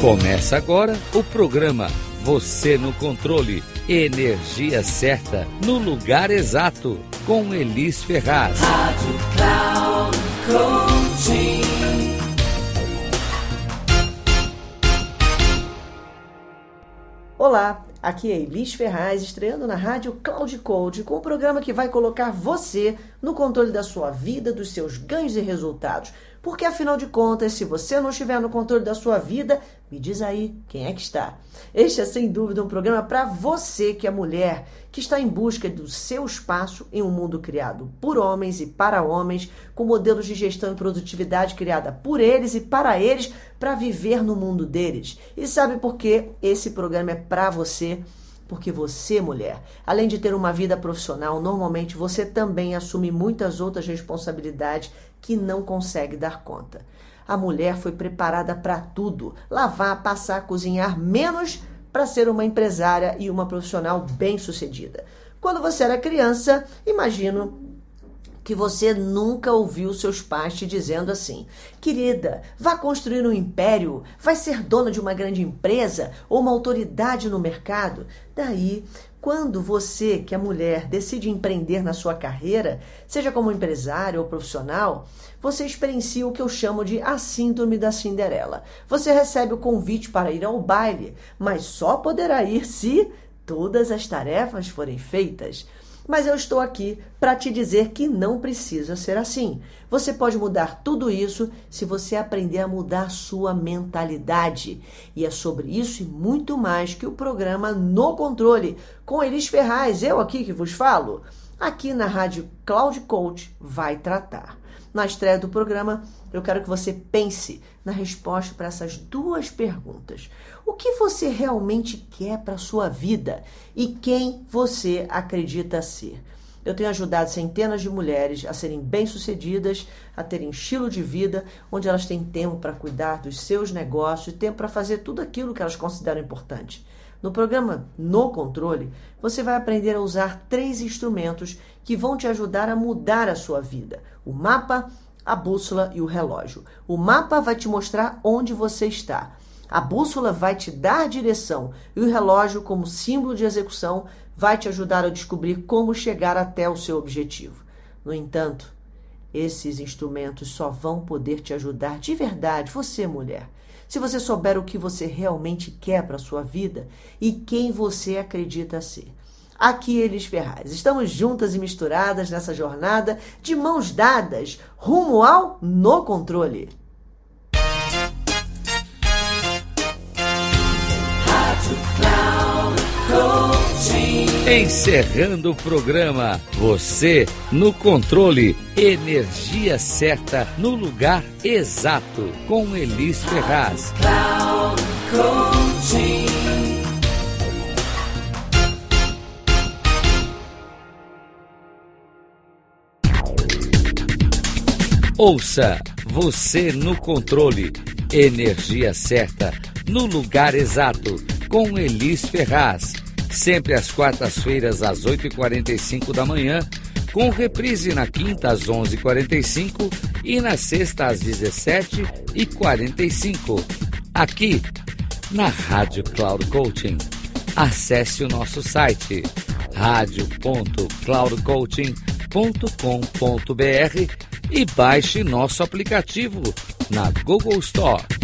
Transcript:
Começa agora o programa Você no Controle. Energia certa no lugar exato. Com Elis Ferraz. Rádio Cloud Coaching. Olá, aqui é Elis Ferraz, estreando na Rádio Cloud Code com o um programa que vai colocar você no controle da sua vida, dos seus ganhos e resultados. Porque afinal de contas, se você não estiver no controle da sua vida, me diz aí quem é que está. Este é sem dúvida um programa para você que é mulher, que está em busca do seu espaço em um mundo criado por homens e para homens, com modelos de gestão e produtividade criada por eles e para eles, para viver no mundo deles. E sabe por que esse programa é para você? Porque você, mulher, além de ter uma vida profissional, normalmente você também assume muitas outras responsabilidades que não consegue dar conta. A mulher foi preparada para tudo: lavar, passar, cozinhar, menos para ser uma empresária e uma profissional bem-sucedida. Quando você era criança, imagino que você nunca ouviu seus pais te dizendo assim: querida, vá construir um império, vai ser dona de uma grande empresa ou uma autoridade no mercado. Daí, quando você, que é mulher, decide empreender na sua carreira, seja como empresário ou profissional, você experiencia o que eu chamo de a síndrome da Cinderela. Você recebe o convite para ir ao baile, mas só poderá ir se todas as tarefas forem feitas. Mas eu estou aqui para te dizer que não precisa ser assim. Você pode mudar tudo isso se você aprender a mudar sua mentalidade. E é sobre isso e muito mais que o programa No Controle, com Elis Ferraz, eu aqui que vos falo, aqui na Rádio Cloud Coach, vai tratar. Na estreia do programa, eu quero que você pense na resposta para essas duas perguntas. O que você realmente quer para a sua vida e quem você acredita ser? Eu tenho ajudado centenas de mulheres a serem bem-sucedidas, a terem estilo de vida onde elas têm tempo para cuidar dos seus negócios e tempo para fazer tudo aquilo que elas consideram importante. No programa No Controle, você vai aprender a usar três instrumentos que vão te ajudar a mudar a sua vida: o mapa, a bússola e o relógio. O mapa vai te mostrar onde você está. A bússola vai te dar direção e o relógio, como símbolo de execução, vai te ajudar a descobrir como chegar até o seu objetivo. No entanto, esses instrumentos só vão poder te ajudar de verdade, você, mulher, se você souber o que você realmente quer para a sua vida e quem você acredita ser. Aqui Elis Ferraz. Estamos juntas e misturadas nessa jornada de mãos dadas rumo ao no controle. Encerrando o programa, você no controle, energia certa no lugar exato, com Elis Ferraz. Ouça você no controle, energia certa no lugar exato, com Elis Ferraz sempre às quartas-feiras às 8h45 da manhã, com reprise na quinta às 11h45 e na sexta às 17h45. Aqui na Rádio Cloud Coaching. Acesse o nosso site radio.cloudcoaching.com.br e baixe nosso aplicativo na Google Store.